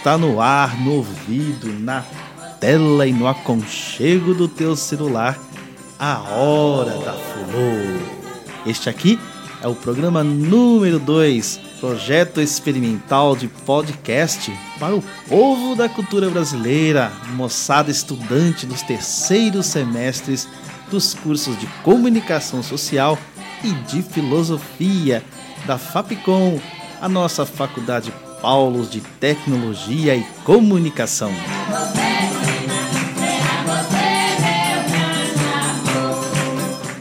está no ar, no ouvido, na tela e no aconchego do teu celular, a Hora da Fulô. Este aqui é o programa número 2, projeto experimental de podcast para o povo da cultura brasileira, moçada estudante dos terceiros semestres dos cursos de comunicação social e de filosofia da FAPCOM a nossa Faculdade Paulos de Tecnologia e Comunicação.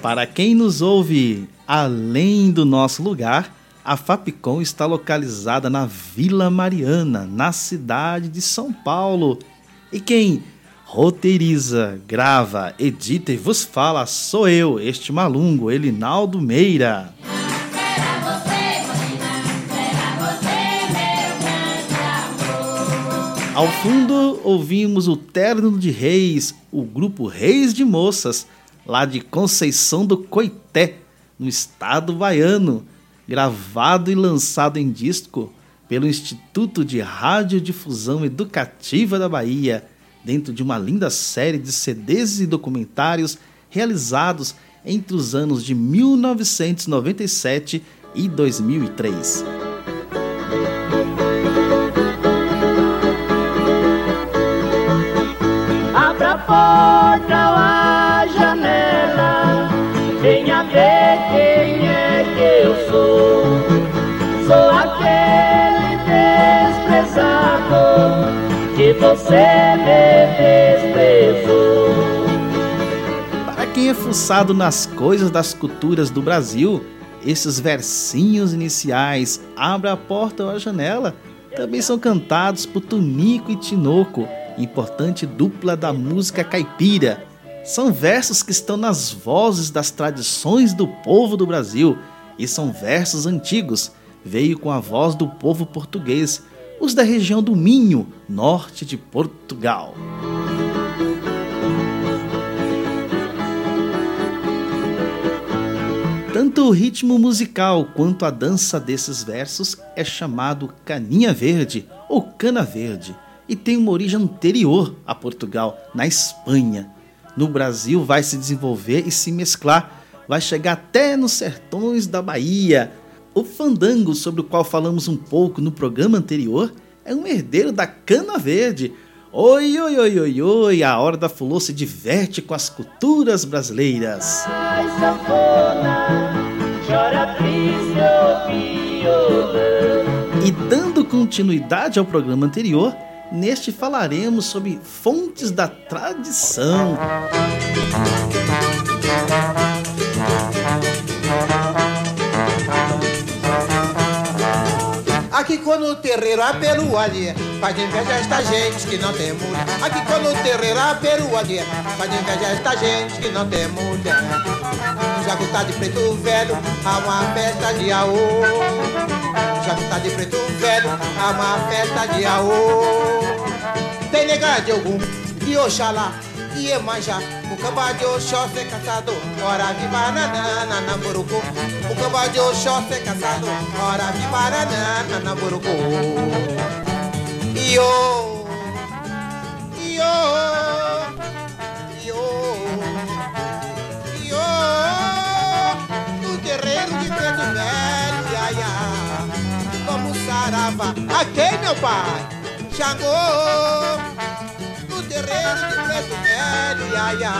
Para quem nos ouve além do nosso lugar, a Fapcom está localizada na Vila Mariana, na cidade de São Paulo. E quem roteiriza, grava, edita e vos fala sou eu, este malungo, Elinaldo Meira. Ao fundo, ouvimos o Terno de Reis, o grupo Reis de Moças, lá de Conceição do Coité, no estado baiano, gravado e lançado em disco pelo Instituto de Radiodifusão Educativa da Bahia, dentro de uma linda série de CDs e documentários realizados entre os anos de 1997 e 2003. Você me desprezou. Para quem é fuçado nas coisas das culturas do Brasil, esses versinhos iniciais, Abra a porta ou a janela, também são cantados por Tunico e Tinoco, importante dupla da música caipira. São versos que estão nas vozes das tradições do povo do Brasil e são versos antigos. Veio com a voz do povo português, os da região do Minho, norte de Portugal. Tanto o ritmo musical quanto a dança desses versos é chamado caninha verde ou cana verde e tem uma origem anterior a Portugal, na Espanha. No Brasil vai se desenvolver e se mesclar, vai chegar até nos sertões da Bahia, o fandango, sobre o qual falamos um pouco no programa anterior, é um herdeiro da cana verde. Oi, oi, oi, oi, oi, a hora da fulô se diverte com as culturas brasileiras. Ai, chora E dando continuidade ao programa anterior, neste falaremos sobre fontes da tradição. Aqui quando o terreiro a pelo ali, faz inveja esta gente que não tem mulher. Aqui quando o terreiro a pelo ali, faz inveja esta gente que não tem mulher. Já tá de preto velho, há uma festa de aô. Já tá de preto velho, há uma festa de aô. Tem nega de algum, de Oxalá, de Iemanjá. O camba de Oxóssi caçador, ora de banana na burucu. O camba de Oxóssi caçador, ora de banana na burucu. Iô, iô, iô, iô. No terreiro de preto velho, ia, ia. Vamos sarava, a quem meu pai? Xangô terreiro de preto velho, ia, ia.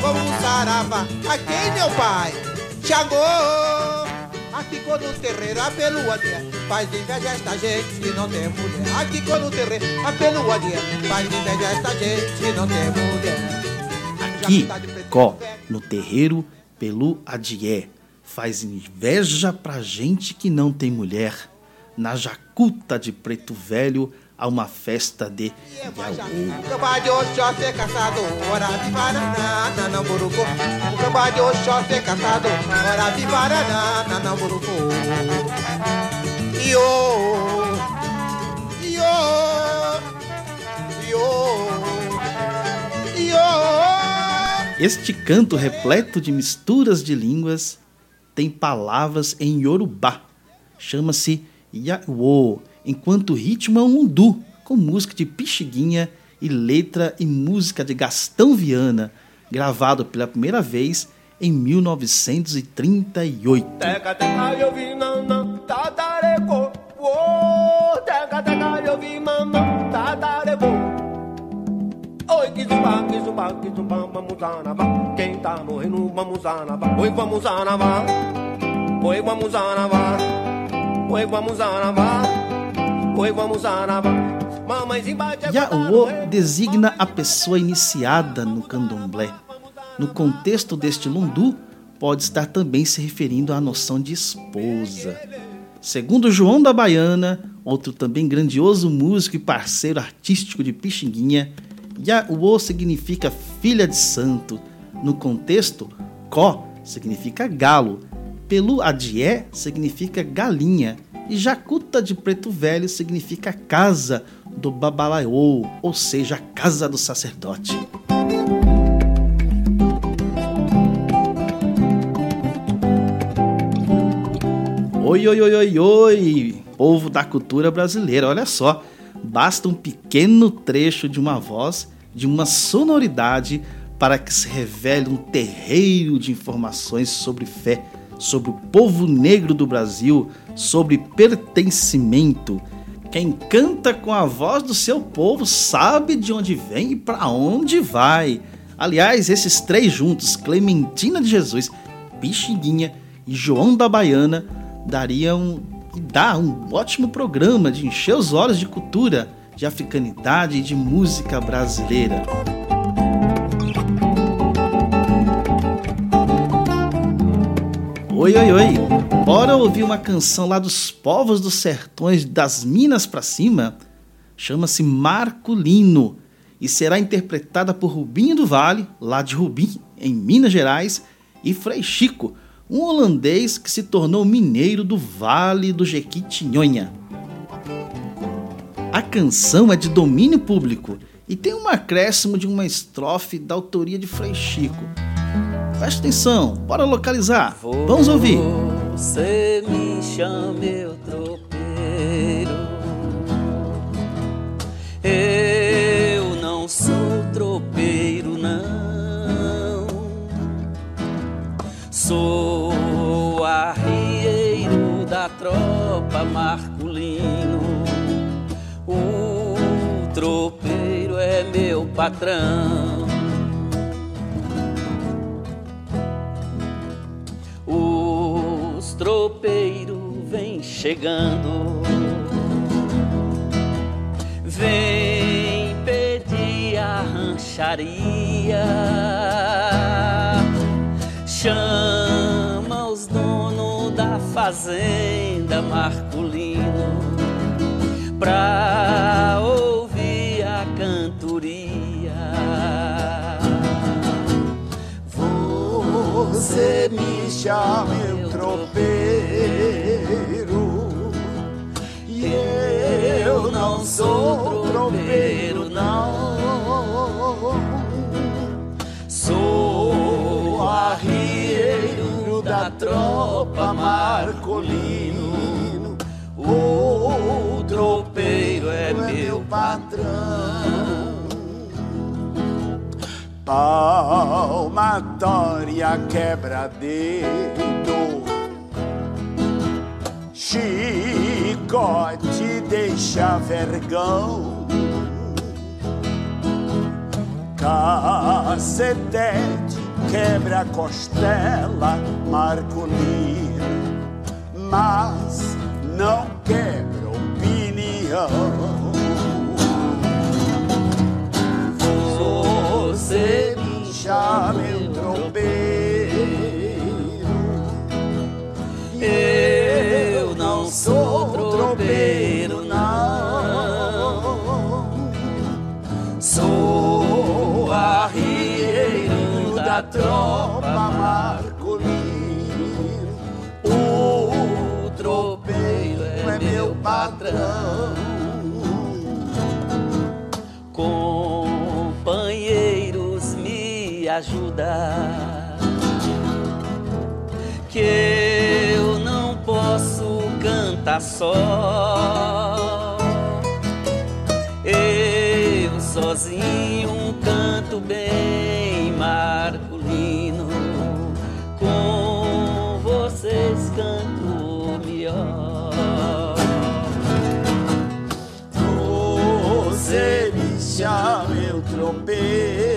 Vamos sarava, aqui meu pai, Xangô. Aqui quando o terreiro apelua dia, faz inveja esta gente que não tem mulher. Aqui quando o terreiro apelua dia, faz inveja esta gente que não tem mulher. Aqui, có, no terreiro pelu adié, faz inveja pra gente que não tem mulher. Na jacuta de preto velho, a uma festa de Este canto repleto de misturas de línguas tem palavras em Yorubá. Chama-se Yaô, enquanto o ritmo é um lundu, com música de Pixiguinha e letra e música de Gastão Viana, gravado pela primeira vez em 1938. Oi, que zumba, que zumba, que zumba, vamos. Quem tá morrendo, vamos. Oi, vamos. Oi, vamos. Yaô designa a pessoa iniciada no candomblé. No contexto deste lundu, pode estar também se referindo à noção de esposa. Segundo João da Baiana, outro também grandioso músico e parceiro artístico de Pixinguinha, Yaô significa filha de santo. No contexto, Có significa galo, Pelu Adié significa galinha e Jacuta de Preto Velho significa casa do Babalaiô, ou seja, casa do sacerdote. Oi, oi, oi, oi, oi, povo da cultura brasileira, olha só, basta um pequeno trecho de uma voz, de uma sonoridade, para que se revele um terreiro de informações sobre fé, sobre o povo negro do Brasil, sobre pertencimento. Quem canta com a voz do seu povo sabe de onde vem e para onde vai. Aliás, esses três juntos, Clementina de Jesus, Pixinguinha e João da Baiana, dariam e dá um ótimo programa de encher os olhos de cultura, de africanidade e de música brasileira. Oi, oi, oi! Bora ouvir uma canção lá dos povos dos sertões das Minas para cima? Chama-se Marculino e será interpretada por Rubinho do Vale, lá de Rubim, em Minas Gerais, e Frei Chico, um holandês que se tornou mineiro do Vale do Jequitinhonha. A canção é de domínio público e tem um acréscimo de uma estrofe da autoria de Frei Chico. Presta atenção, bora localizar. Vamos ouvir. Você me chama meu tropeiro. Eu não sou tropeiro, não. Sou da tropa Marculino. O tropeiro é meu patrão. Os tropeiros vêm chegando. Vem pedir a rancharia. Chama os donos fazenda Marculino pra ouvir a cantoria. Você me chama eu tropeiro não sou tropeiro não. Sou arrieiro da tropa Marcolino. O tropeiro é meu patrão. Palmatória quebra-dedo. Chicote deixa vergão. Cacetete quebra costela, Marcolino, mas não quebra opinião. Você me chama tropeiro, tropeiro, não. Sou arrieiro da tropa Marcolino. O tropeiro é meu patrão. Companheiros, me ajuda, que eu canta só. Eu sozinho canto bem marculino, com vocês canto melhor. Você me chama meu tropeiro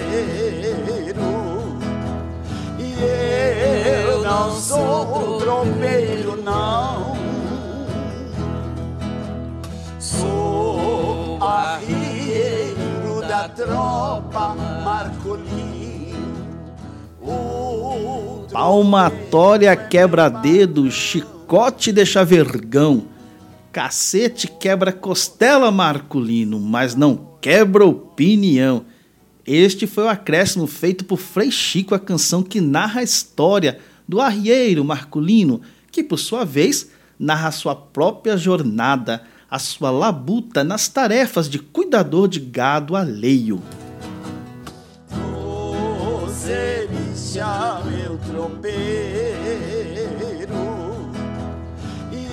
eu não sou tropeiro, não. Tropa. Palmatória quebra-dedo, chicote deixa vergão. Cacete quebra costela Marcolino, mas não quebra opinião. Este foi o acréscimo feito por Frei Chico à canção que narra a história do arrieiro Marculino, que por sua vez narra sua própria jornada, a sua labuta nas tarefas de cuidador de gado alheio. Você chama meu tropeiro e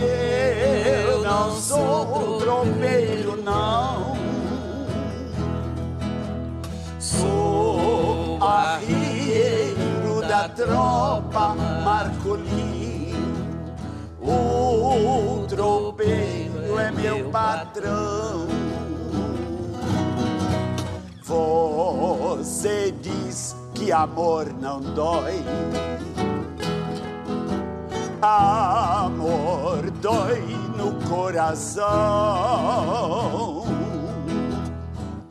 eu não sou tropeiro não Sou arrieiro da tropa Marcolino. O tropeiro é meu patrão. Você diz que amor não dói. Amor dói no coração.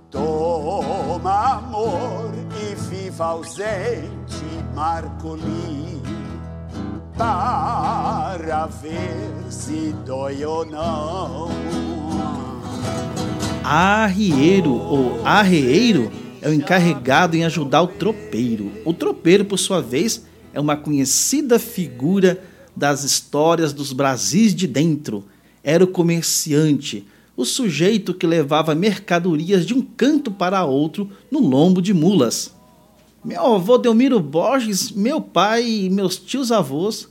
Toma amor e viva ausente Marcoli para ver se dói ou não. Arrieiro ou arreeiro é o encarregado em ajudar o tropeiro. O tropeiro, por sua vez, é uma conhecida figura das histórias dos Brasis de dentro. Era o comerciante, o sujeito que levava mercadorias de um canto para outro no lombo de mulas. Meu avô Delmiro Borges, meu pai e meus tios avós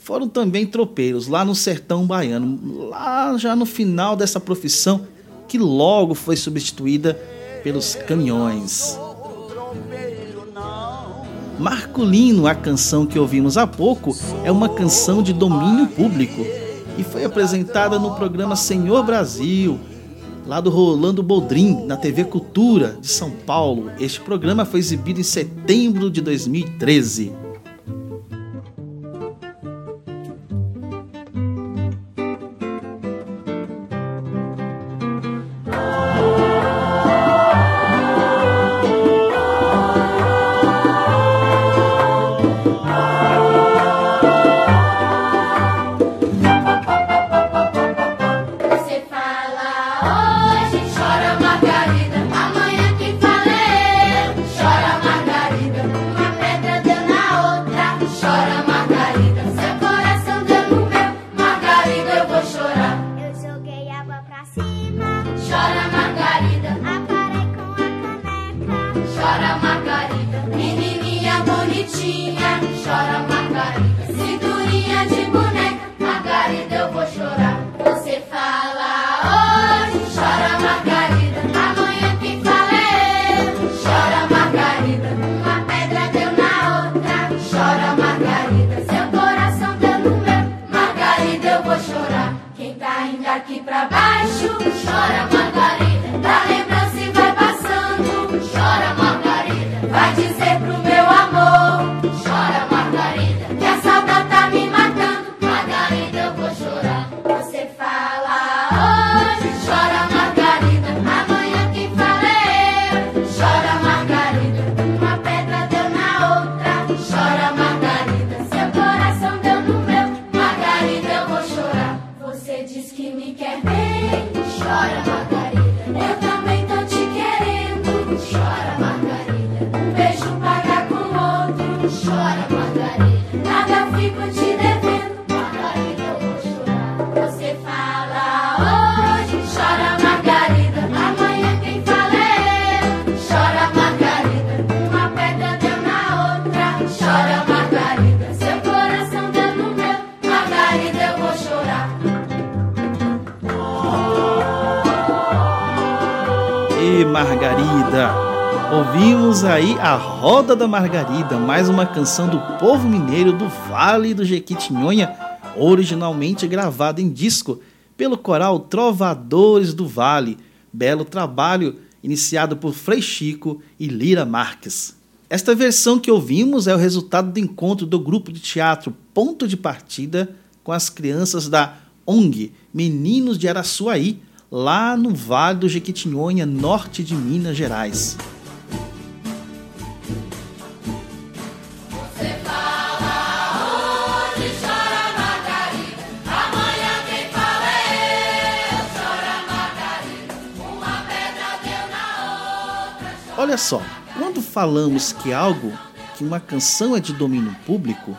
foram também tropeiros lá no sertão baiano, lá já no final dessa profissão que logo foi substituída pelos caminhões. Marculino, a canção que ouvimos há pouco, é uma canção de domínio público e foi apresentada no programa Senhor Brasil, lá do Rolando Boldrin, na TV Cultura de São Paulo. Este programa foi exibido em setembro de 2013. Roda da Margarida, mais uma canção do povo mineiro do Vale do Jequitinhonha, originalmente gravada em disco pelo coral Trovadores do Vale, belo trabalho iniciado por Frei Chico e Lira Marques. Esta versão que ouvimos é o resultado do encontro do grupo de teatro Ponto de Partida com as crianças da ONG Meninos de Araçuaí, lá no Vale do Jequitinhonha, norte de Minas Gerais. Olha só, quando falamos que algo, que uma canção é de domínio público,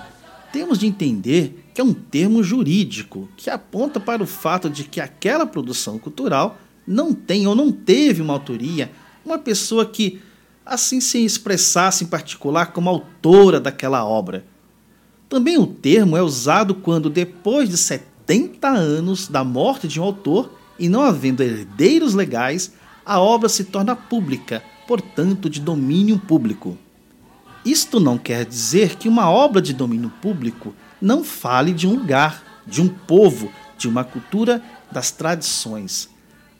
temos de entender que é um termo jurídico que aponta para o fato de que aquela produção cultural não tem ou não teve uma autoria, uma pessoa que assim se expressasse em particular como autora daquela obra. Também o termo é usado quando, depois de 70 anos da morte de um autor e não havendo herdeiros legais, a obra se torna pública, portanto, de domínio público. Isto não quer dizer que uma obra de domínio público não fale de um lugar, de um povo, de uma cultura, das tradições.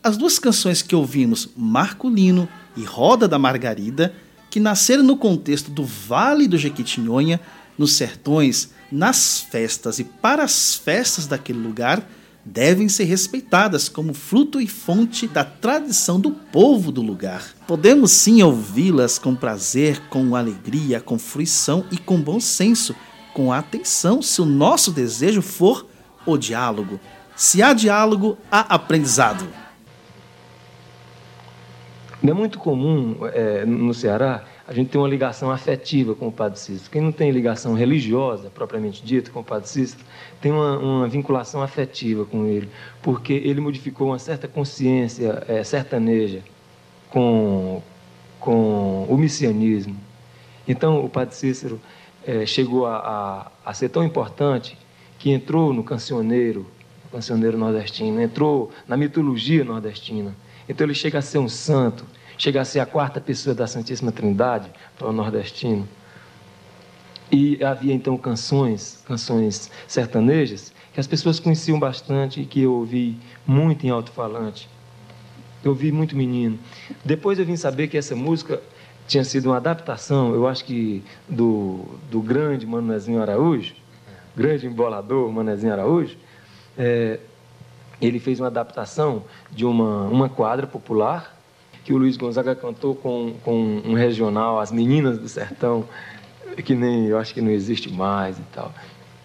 As duas canções que ouvimos, Marculino e Roda da Margarida, que nasceram no contexto do Vale do Jequitinhonha, nos sertões, nas festas e para as festas daquele lugar, devem ser respeitadas como fruto e fonte da tradição do povo do lugar. Podemos sim ouvi-las com prazer, com alegria, com fruição e com bom senso, com atenção, se o nosso desejo for o diálogo. Se há diálogo, há aprendizado. É muito comum é, no Ceará a gente ter uma ligação afetiva com o Padre Cícero. Quem não tem ligação religiosa, propriamente dita, com o Padre Cícero, tem uma, uma vinculação afetiva com ele, porque ele modificou uma certa consciência é, sertaneja com, com o missianismo. Então, o Padre Cícero é, chegou a, a, a ser tão importante que entrou no cancioneiro, cancioneiro nordestino, entrou na mitologia nordestina. Então, ele chega a ser um santo chega a ser a quarta pessoa da Santíssima Trindade para o nordestino. E havia então canções, canções sertanejas, que as pessoas conheciam bastante e que eu ouvi muito em alto-falante. Eu ouvi muito menino. Depois eu vim saber que essa música tinha sido uma adaptação, eu acho que do, do grande Manezinho Araújo, grande embolador Manezinho Araújo, é, ele fez uma adaptação de uma, uma quadra popular que o Luiz Gonzaga cantou com, com um regional, As Meninas do Sertão, que nem eu acho que não existe mais e tal.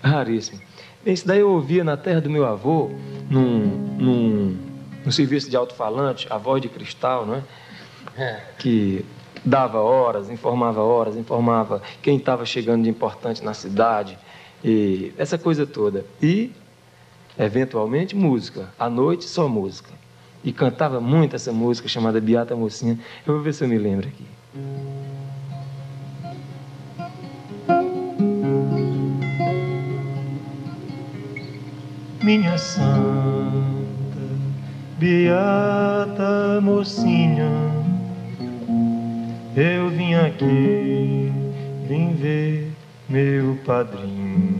Raríssimo. Isso daí eu ouvia na terra do meu avô, num, num, num serviço de alto-falante, a voz de cristal, não é? é. Que dava horas, informava horas, informava quem estava chegando de importante na cidade, e essa coisa toda. E, eventualmente, música. À noite, só música e cantava muito essa música chamada Beata Mocinha. Eu vou ver se eu me lembro aqui. Minha santa, beata mocinha, eu vim aqui, vim ver meu padrinho.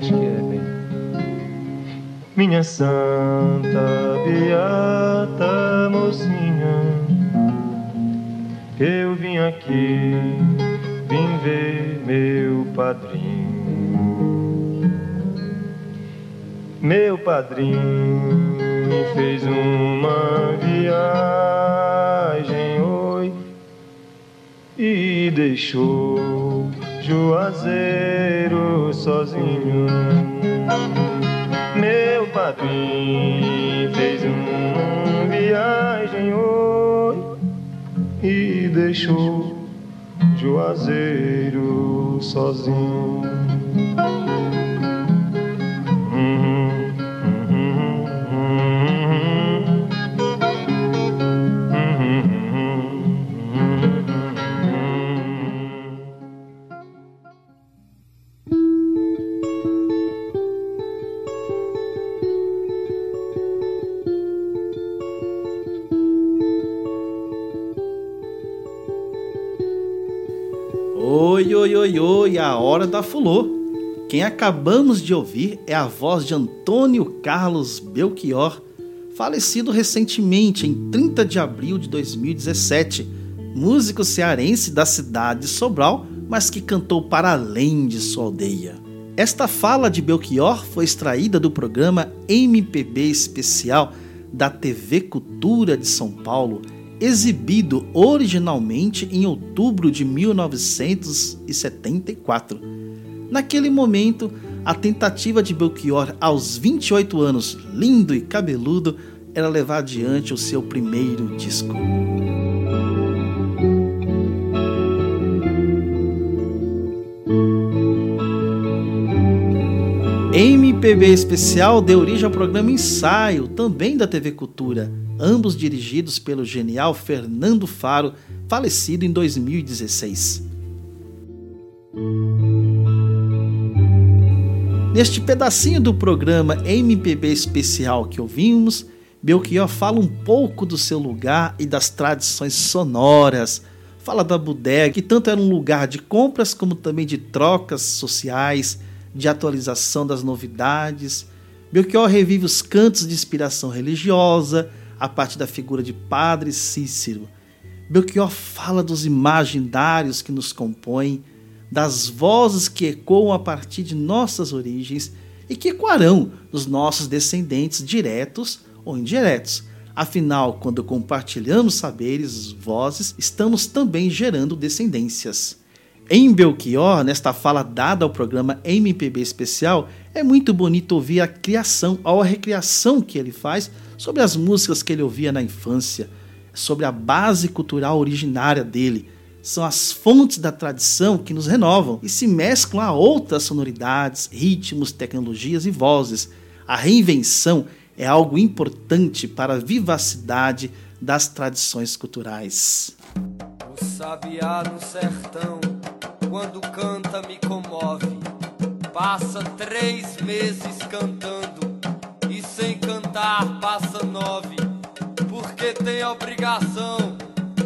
Acho que é bem minha santa beata mocinha, eu vim aqui, vim ver meu padrinho. Meu padrinho me fez uma viagem, oi, e deixou Juazeiro sozinho meu padrinho fez uma viagem oi e deixou Juazeiro sozinho. Hora da fulô. Quem acabamos de ouvir é a voz de Antônio Carlos Belchior, falecido recentemente em 30 de abril de 2017, músico cearense da cidade de Sobral, mas que cantou para além de sua aldeia. Esta fala de Belchior foi extraída do programa MPB Especial da TV Cultura de São Paulo exibido originalmente em outubro de 1974. Naquele momento, a tentativa de Belchior, aos 28 anos, lindo e cabeludo, era levar adiante o seu primeiro disco. MPB Especial deu origem ao programa Ensaio, também da TV Cultura, ambos dirigidos pelo genial Fernando Faro, falecido em 2016. Neste pedacinho do programa MPB Especial que ouvimos, Belchior fala um pouco do seu lugar e das tradições sonoras. Fala da bodega, que tanto era um lugar de compras como também de trocas sociais, de atualização das novidades. Belchior revive os cantos de inspiração religiosa, a partir da figura de Padre Cícero. Belchior fala dos imaginários que nos compõem, das vozes que ecoam a partir de nossas origens e que ecoarão nos nossos descendentes diretos ou indiretos. Afinal, quando compartilhamos saberes, vozes, estamos também gerando descendências. Em Belchior, nesta fala dada ao programa MPB Especial, é muito bonito ouvir a criação ou a recriação que ele faz sobre as músicas que ele ouvia na infância, sobre a base cultural originária dele. São as fontes da tradição que nos renovam e se mesclam a outras sonoridades, ritmos, tecnologias e vozes. A reinvenção é algo importante para a vivacidade das tradições culturais. O sabiá no sertão, quando canta, me comove. Passa três meses cantando sem cantar passa nove, porque tem a obrigação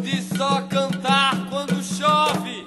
de só cantar quando chove.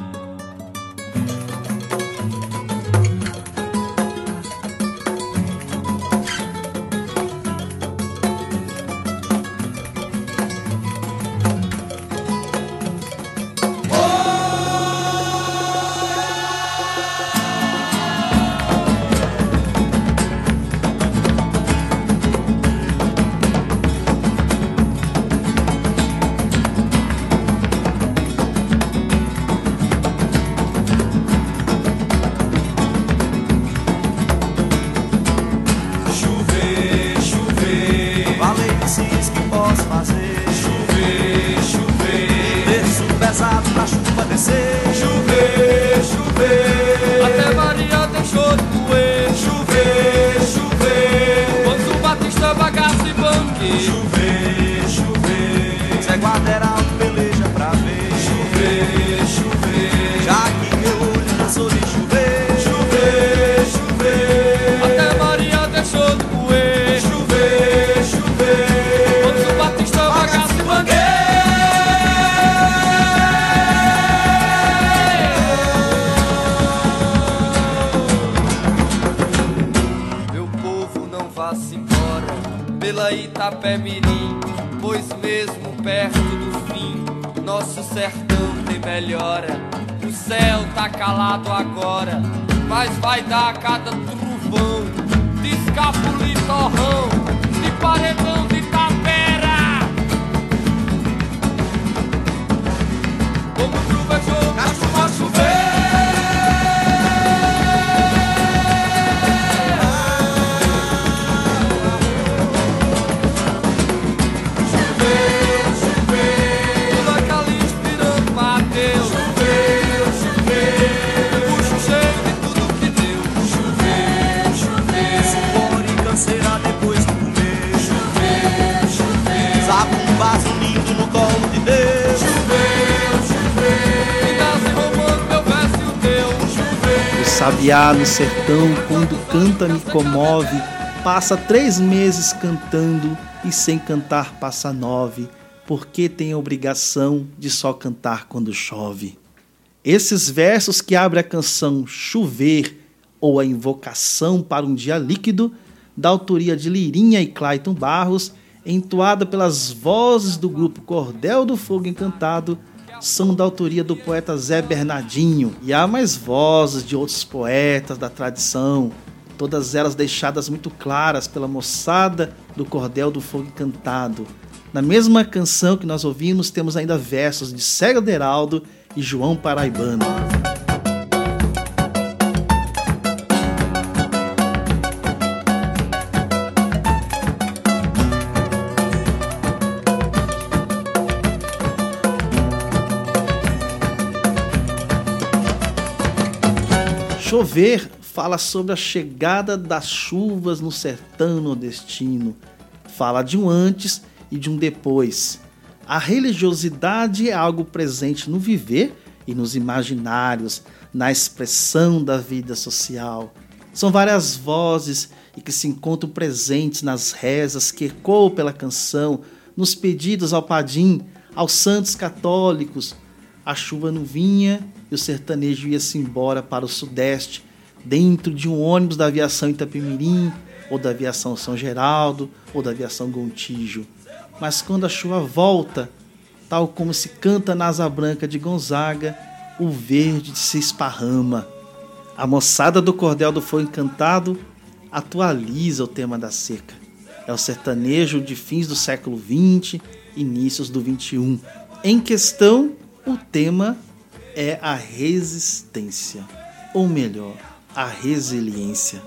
agora pela Itapemirim, pois mesmo perto do fim, nosso sertão tem melhora. O céu tá calado agora, mas vai dar cada trovão, de escapuli torrão, de paredão de tapera. Como chuva, jogo, chuva, chover. Sabiá no sertão, quando canta me comove, passa três meses cantando e sem cantar passa nove, porque tem a obrigação de só cantar quando chove. Esses versos que abrem a canção Chover ou a Invocação para um Dia Líquido, da autoria de Lirinha e Clayton Barros, entoada pelas vozes do grupo Cordel do Fogo Encantado, são da autoria do poeta Zé Bernardinho. E há mais vozes de outros poetas da tradição, todas elas deixadas muito claras pela moçada do Cordel do Fogo Encantado. Na mesma canção que nós ouvimos, temos ainda versos de Cega Deraldo e João Paraibano. Chover fala sobre a chegada das chuvas no sertão nordestino. Fala de um antes e de um depois. A religiosidade é algo presente no viver e nos imaginários, na expressão da vida social. São várias vozes e que se encontram presentes nas rezas que ecoam pela canção, nos pedidos ao padim, aos santos católicos. A chuva não vinha e o sertanejo ia-se embora para o sudeste, dentro de um ônibus da aviação Itapemirim, ou da aviação São Geraldo, ou da aviação Gontijo. Mas quando a chuva volta, tal como se canta na asa branca de Gonzaga, o verde se esparrama. A moçada do Cordel do Fogo Encantado atualiza o tema da seca. É o sertanejo de fins do século XX, inícios do XXI. Em questão, o tema é a resistência, ou melhor, a resiliência.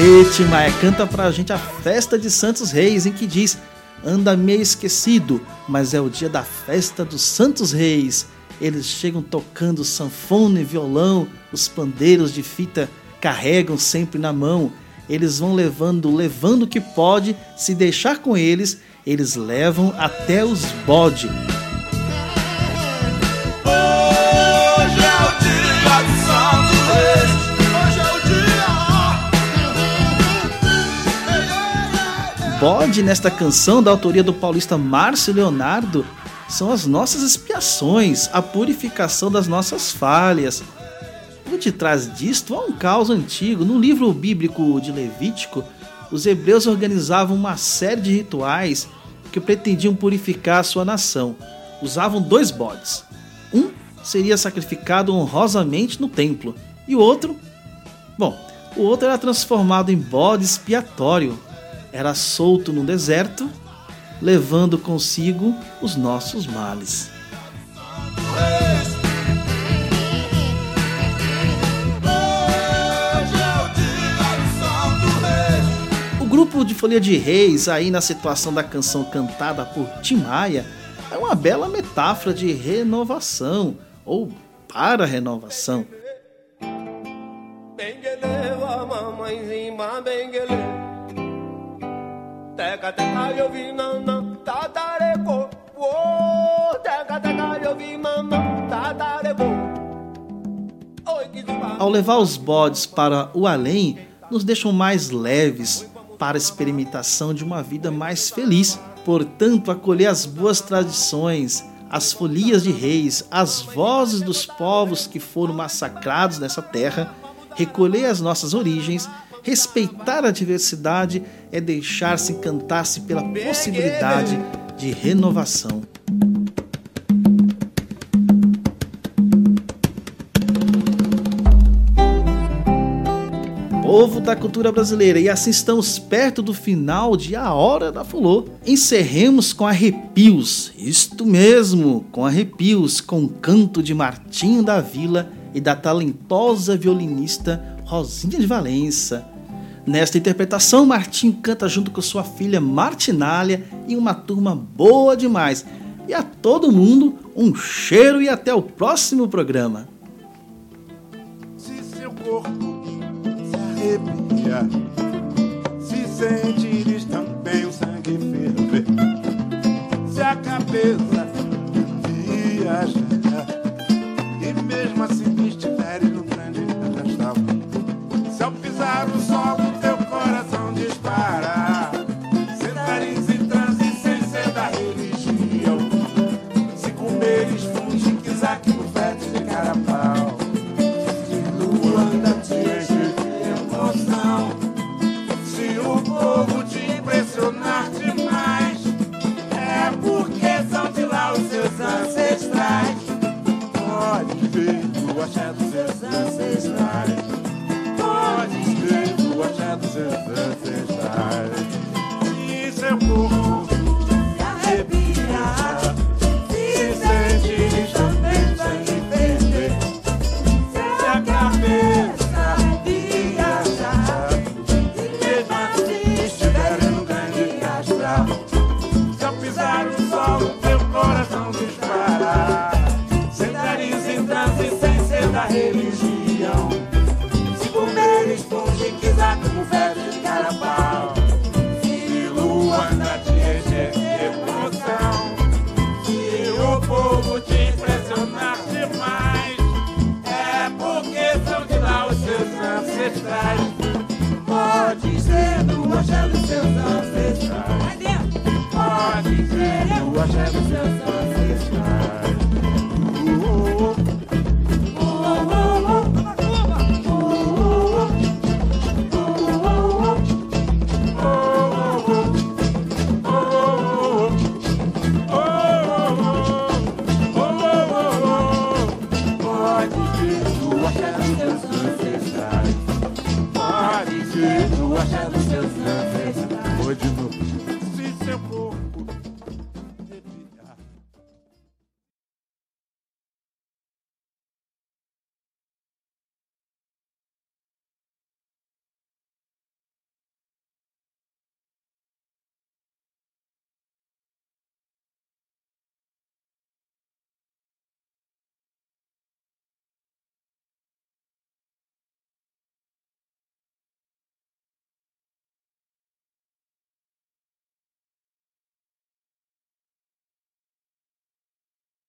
Ete Maia canta pra gente a festa de Santos Reis, em que diz: anda meio esquecido, mas é o dia da festa dos Santos Reis. Eles chegam tocando sanfona e violão, os pandeiros de fita carregam sempre na mão. Eles vão levando, levando o que pode, se deixar com eles, eles levam até os bode. Hoje Bode nesta canção da autoria do paulista Márcio Leonardo são as nossas expiações, a purificação das nossas falhas. Por detrás disto há um caos antigo. No livro bíblico de Levítico, os hebreus organizavam uma série de rituais que pretendiam purificar a sua nação. Usavam dois bodes. Um seria sacrificado honrosamente no templo, e o outro, bom, o outro era transformado em bode expiatório. Era solto no deserto, levando consigo os nossos males. O grupo de Folia de Reis, aí na situação da canção cantada por Tim Maia, é uma bela metáfora de renovação, ou para renovação. Benguele. Teca, teca, eu vi nanã, tatareco. Uou, teca, teca, eu vi mamã, tatareco. Ao levar os bodes para o além, nos deixam mais leves para a experimentação de uma vida mais feliz. Portanto, acolher as boas tradições, as folias de reis, as vozes dos povos que foram massacrados nessa terra, recolher as nossas origens, respeitar a diversidade é deixar-se encantar-se pela possibilidade de renovação. povo da cultura brasileira. E assim estamos perto do final de A Hora da Fulô. Encerremos com arrepios, isto mesmo, com arrepios, com o canto de Martinho da Vila e da talentosa violinista Rosinha de Valença. Nesta interpretação, Martinho canta junto com sua filha Martinália e uma turma boa demais. E a todo mundo, um cheiro e até o próximo programa. Se seu corpo arrepia. Se sentires também o sangue ferver, se a cabeça viajar, ser